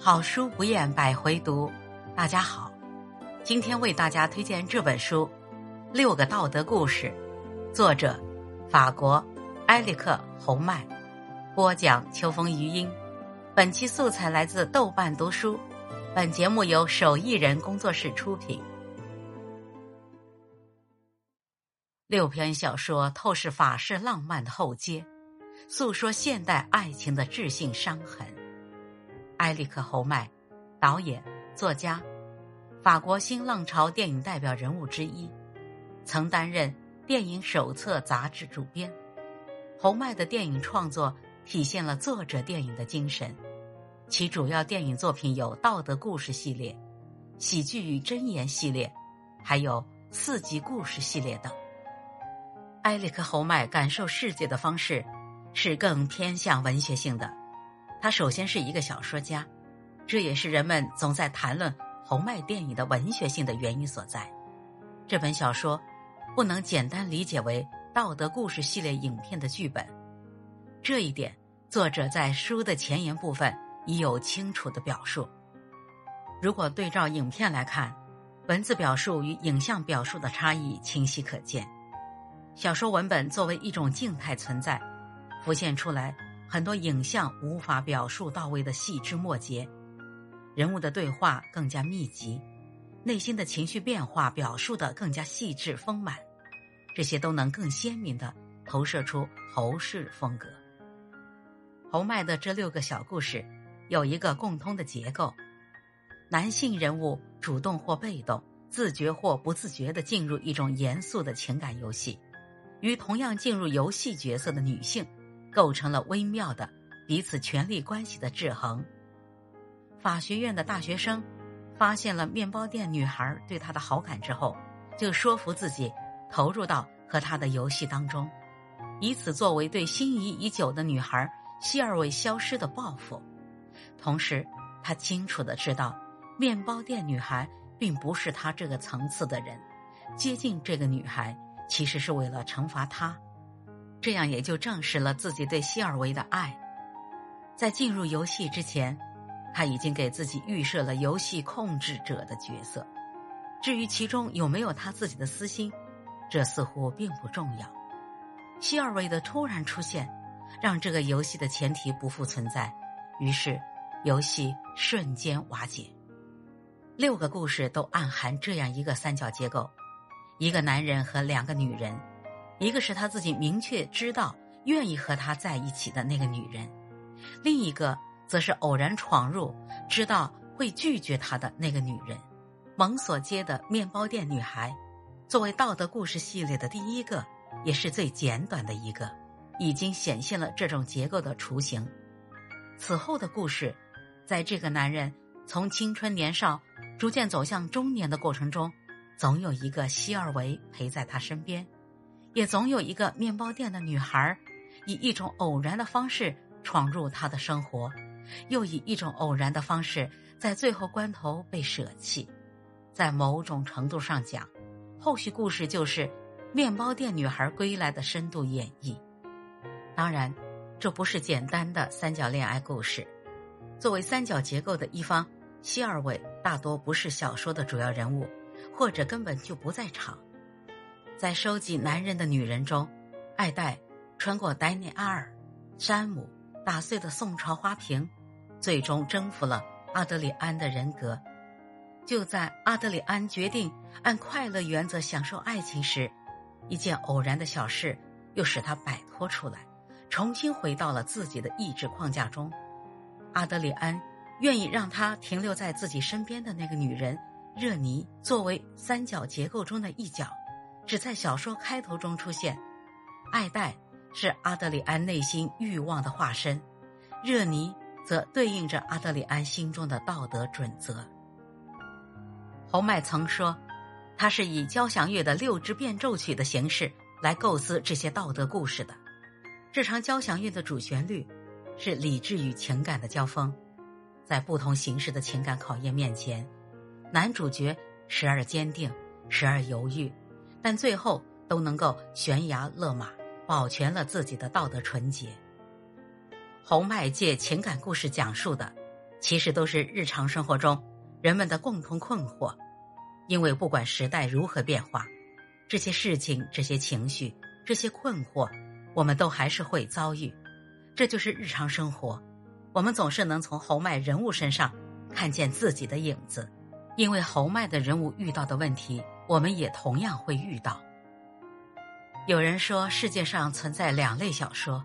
好书不厌百回读，大家好，今天为大家推荐这本书《六个道德故事》，作者法国埃里克·侯麦，播讲秋风余音。本期素材来自豆瓣读书，本节目由手艺人工作室出品。六篇小说透视法式浪漫的后街，诉说现代爱情的质性伤痕。埃里克·侯麦，导演、作家，法国新浪潮电影代表人物之一，曾担任《电影手册》杂志主编。侯麦的电影创作体现了作者电影的精神，其主要电影作品有《道德故事》系列、《喜剧与箴言》系列，还有《四集故事》系列等。埃里克·侯麦感受世界的方式是更偏向文学性的。他首先是一个小说家，这也是人们总在谈论侯麦电影的文学性的原因所在。这本小说不能简单理解为道德故事系列影片的剧本，这一点作者在书的前言部分已有清楚的表述。如果对照影片来看，文字表述与影像表述的差异清晰可见。小说文本作为一种静态存在，浮现出来很多影像无法表述到位的细枝末节，人物的对话更加密集，内心的情绪变化表述的更加细致丰满，这些都能更鲜明的投射出侯氏风格。侯麦的这六个小故事有一个共通的结构：男性人物主动或被动、自觉或不自觉的进入一种严肃的情感游戏。与同样进入游戏角色的女性，构成了微妙的彼此权力关系的制衡。法学院的大学生发现了面包店女孩对他的好感之后，就说服自己投入到和他的游戏当中，以此作为对心仪已久的女孩希尔维消失的报复。同时，他清楚的知道，面包店女孩并不是他这个层次的人，接近这个女孩。其实是为了惩罚他，这样也就证实了自己对希尔维的爱。在进入游戏之前，他已经给自己预设了游戏控制者的角色。至于其中有没有他自己的私心，这似乎并不重要。希尔维的突然出现，让这个游戏的前提不复存在，于是游戏瞬间瓦解。六个故事都暗含这样一个三角结构。一个男人和两个女人，一个是他自己明确知道愿意和他在一起的那个女人，另一个则是偶然闯入知道会拒绝他的那个女人。蒙索街的面包店女孩，作为道德故事系列的第一个，也是最简短的一个，已经显现了这种结构的雏形。此后的故事，在这个男人从青春年少逐渐走向中年的过程中。总有一个希尔维陪在他身边，也总有一个面包店的女孩，以一种偶然的方式闯入他的生活，又以一种偶然的方式在最后关头被舍弃。在某种程度上讲，后续故事就是面包店女孩归来的深度演绎。当然，这不是简单的三角恋爱故事。作为三角结构的一方，希尔维大多不是小说的主要人物。或者根本就不在场，在收集男人的女人中，爱戴穿过丹尼阿尔、山姆打碎的宋朝花瓶，最终征服了阿德里安的人格。就在阿德里安决定按快乐原则享受爱情时，一件偶然的小事又使他摆脱出来，重新回到了自己的意志框架中。阿德里安愿意让他停留在自己身边的那个女人。热尼作为三角结构中的一角，只在小说开头中出现。爱戴是阿德里安内心欲望的化身，热尼则对应着阿德里安心中的道德准则。侯麦曾说，他是以交响乐的六支变奏曲的形式来构思这些道德故事的。这场交响乐的主旋律是理智与情感的交锋，在不同形式的情感考验面前。男主角时而坚定，时而犹豫，但最后都能够悬崖勒马，保全了自己的道德纯洁。侯麦借情感故事讲述的，其实都是日常生活中人们的共同困惑。因为不管时代如何变化，这些事情、这些情绪、这些困惑，我们都还是会遭遇。这就是日常生活。我们总是能从侯麦人物身上看见自己的影子，因为侯麦的人物遇到的问题，我们也同样会遇到。有人说，世界上存在两类小说，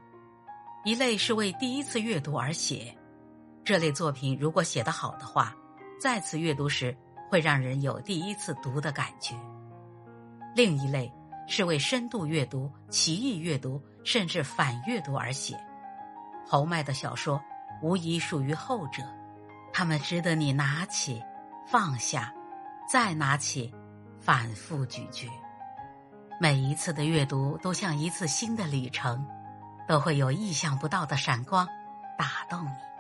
一类是为第一次阅读而写，这类作品如果写得好的话，再次阅读时会让人有第一次读的感觉；另一类是为深度阅读、奇异阅读，甚至反阅读而写。侯麦的小说无疑属于后者，他们值得你拿起、放下，再拿起，反复咀嚼。每一次的阅读都像一次新的旅程，都会有意想不到的闪光打动你。